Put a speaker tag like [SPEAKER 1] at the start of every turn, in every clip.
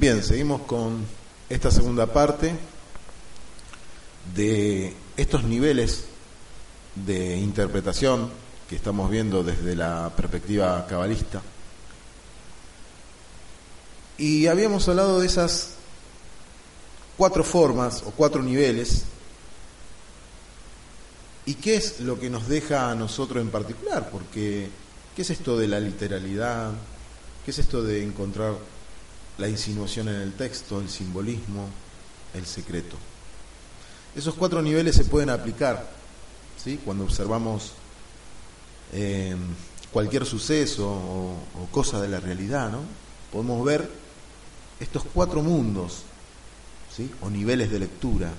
[SPEAKER 1] Bien, seguimos con esta segunda parte de estos niveles de interpretación que estamos viendo desde la perspectiva cabalista. Y habíamos hablado de esas cuatro formas o cuatro niveles. ¿Y qué es lo que nos deja a nosotros en particular? Porque, ¿qué es esto de la literalidad? ¿Qué es esto de encontrar la insinuación en el texto, el simbolismo, el secreto? Esos cuatro niveles se pueden aplicar ¿sí? cuando observamos eh, cualquier suceso o, o cosa de la realidad. ¿no? Podemos ver estos cuatro mundos ¿sí? o niveles de lectura.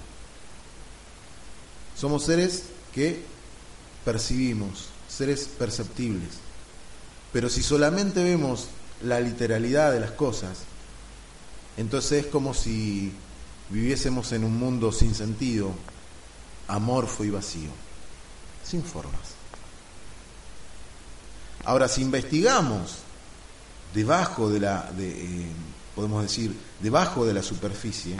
[SPEAKER 1] Somos seres que percibimos, seres perceptibles. Pero si solamente vemos la literalidad de las cosas, entonces es como si viviésemos en un mundo sin sentido, amorfo y vacío, sin formas. Ahora, si investigamos debajo de la, eh, podemos decir, debajo de la superficie,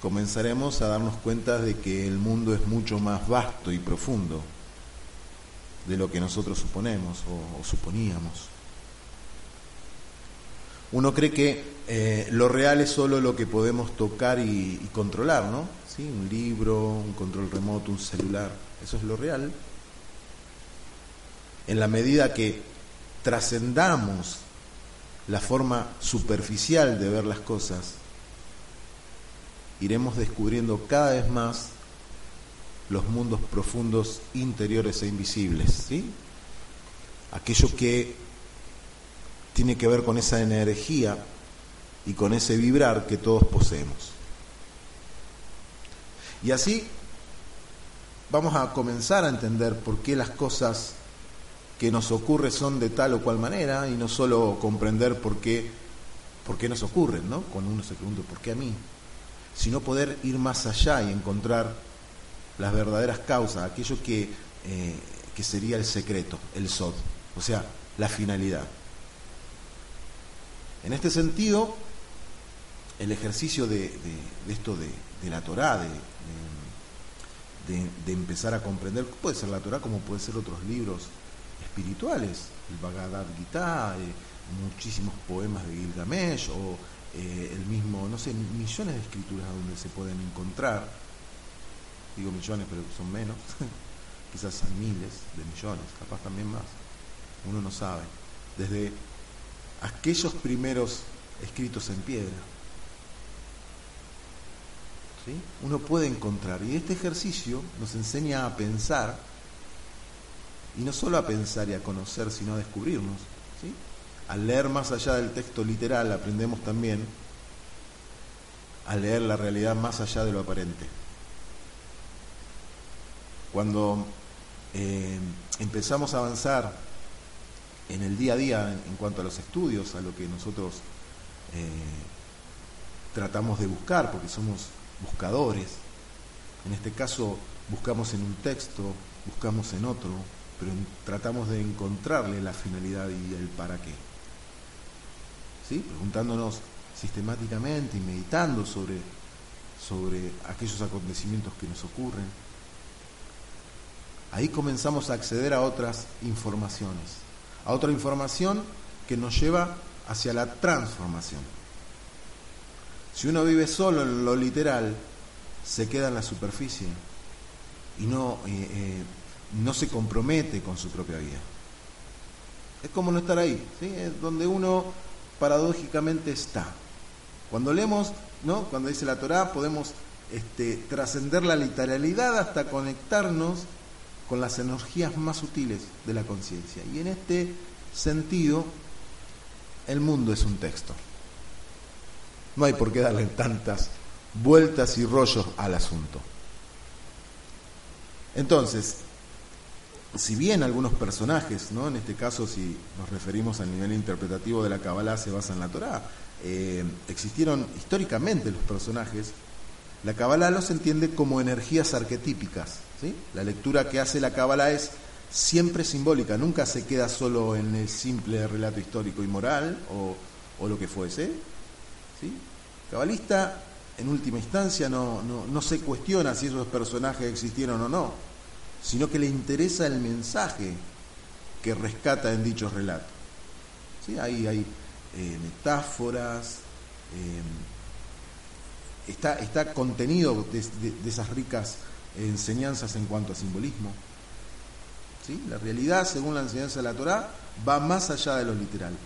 [SPEAKER 1] comenzaremos a darnos cuenta de que el mundo es mucho más vasto y profundo de lo que nosotros suponemos o suponíamos. Uno cree que eh, lo real es solo lo que podemos tocar y, controlar, ¿no? ¿Sí? Un libro, un control remoto, un celular, eso es lo real. En la medida que trascendamos la forma superficial de ver las cosas, iremos descubriendo cada vez más los mundos profundos interiores e invisibles, ¿sí? Aquello que tiene que ver con esa energía y con ese vibrar que todos poseemos. Y así vamos a comenzar a entender por qué las cosas que nos ocurren son de tal o cual manera y no solo comprender por qué, por qué nos ocurren, ¿no? Cuando uno se pregunta, ¿por qué a mí? Sino poder ir más allá y encontrar las verdaderas causas, aquello que, eh, que sería el secreto, el sod, o sea, la finalidad. En este sentido, el ejercicio de, esto de, la Torah, de, empezar a comprender, puede ser la Torah como puede ser otros libros espirituales, el Bhagavad Gita, eh, muchísimos poemas de Gilgamesh o eh, el mismo, no sé, millones de escrituras donde se pueden encontrar, digo millones pero son menos, quizás miles de millones, capaz también más, uno no sabe, desde aquellos primeros escritos en piedra. Uno puede encontrar, y este ejercicio nos enseña a pensar, y no solo a pensar y a conocer, sino a descubrirnos. ¿sí? Al leer más allá del texto literal, aprendemos también a leer la realidad más allá de lo aparente. Cuando eh, empezamos a avanzar en el día a día en, cuanto a los estudios, a lo que nosotros eh, tratamos de buscar, porque somos buscadores. En este caso buscamos en un texto, buscamos en otro, pero tratamos de encontrarle la finalidad y el para qué. Preguntándonos sistemáticamente y meditando sobre, sobre aquellos acontecimientos que nos ocurren. Ahí comenzamos a acceder a otras informaciones a otra información que nos lleva hacia la transformación. Si uno vive solo en lo literal, se queda en la superficie y no, eh, eh, no se compromete con su propia vida. Es como no estar ahí, ¿sí? es donde uno paradójicamente está. Cuando leemos, ¿no? cuando dice la Torah, podemos este, trascender la literalidad hasta conectarnos con las energías más sutiles de la conciencia. Y en este sentido, el mundo es un texto. No hay por qué darle tantas vueltas y rollos al asunto. Entonces, si bien algunos personajes, ¿no? en este caso si nos referimos al nivel interpretativo de la Kabbalah se basa en la Torah, eh, existieron históricamente los personajes, la Kabbalah los entiende como energías arquetípicas, la lectura que hace la Cábala es siempre simbólica, nunca se queda solo en el simple relato histórico y moral o, o lo que fuese, ¿Sí? Cabalista, en última instancia, no, no, se cuestiona si esos personajes existieron o no, sino que le interesa el mensaje que rescata en dichos relatos. ¿Sí? Ahí hay eh, metáforas, eh, está, está contenido de, esas ricas enseñanzas en cuanto a simbolismo. ¿Sí? La realidad, según la enseñanza de la Torá, va más allá de lo literal.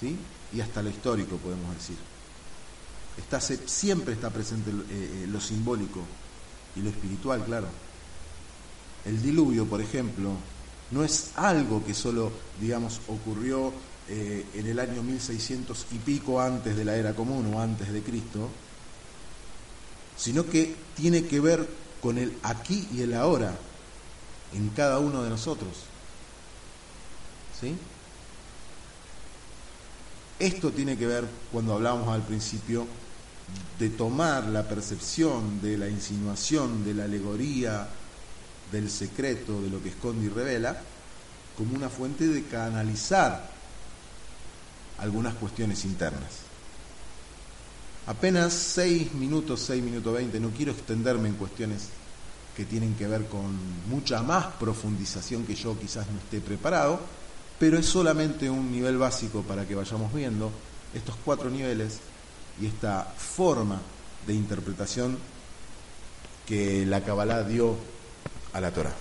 [SPEAKER 1] ¿Sí? Y hasta lo histórico, podemos decir. Está, siempre está presente eh, eh, lo simbólico y lo espiritual, claro. El diluvio, por ejemplo, no es algo que solo, digamos, ocurrió eh, en el año 1600 y pico antes de la era común o antes de Cristo, sino que tiene que ver con el aquí y el ahora en cada uno de nosotros. ¿Sí? Esto tiene que ver, cuando hablamos al principio, de tomar la percepción de la insinuación, de la alegoría, del secreto, de lo que esconde y revela, como una fuente de canalizar algunas cuestiones internas. Apenas seis minutos, seis minutos veinte, no quiero extenderme en cuestiones que tienen que ver con mucha más profundización que yo quizás no esté preparado, pero es solamente un nivel básico para que vayamos viendo estos cuatro niveles y esta forma de interpretación que la Kabbalah dio a la Torah.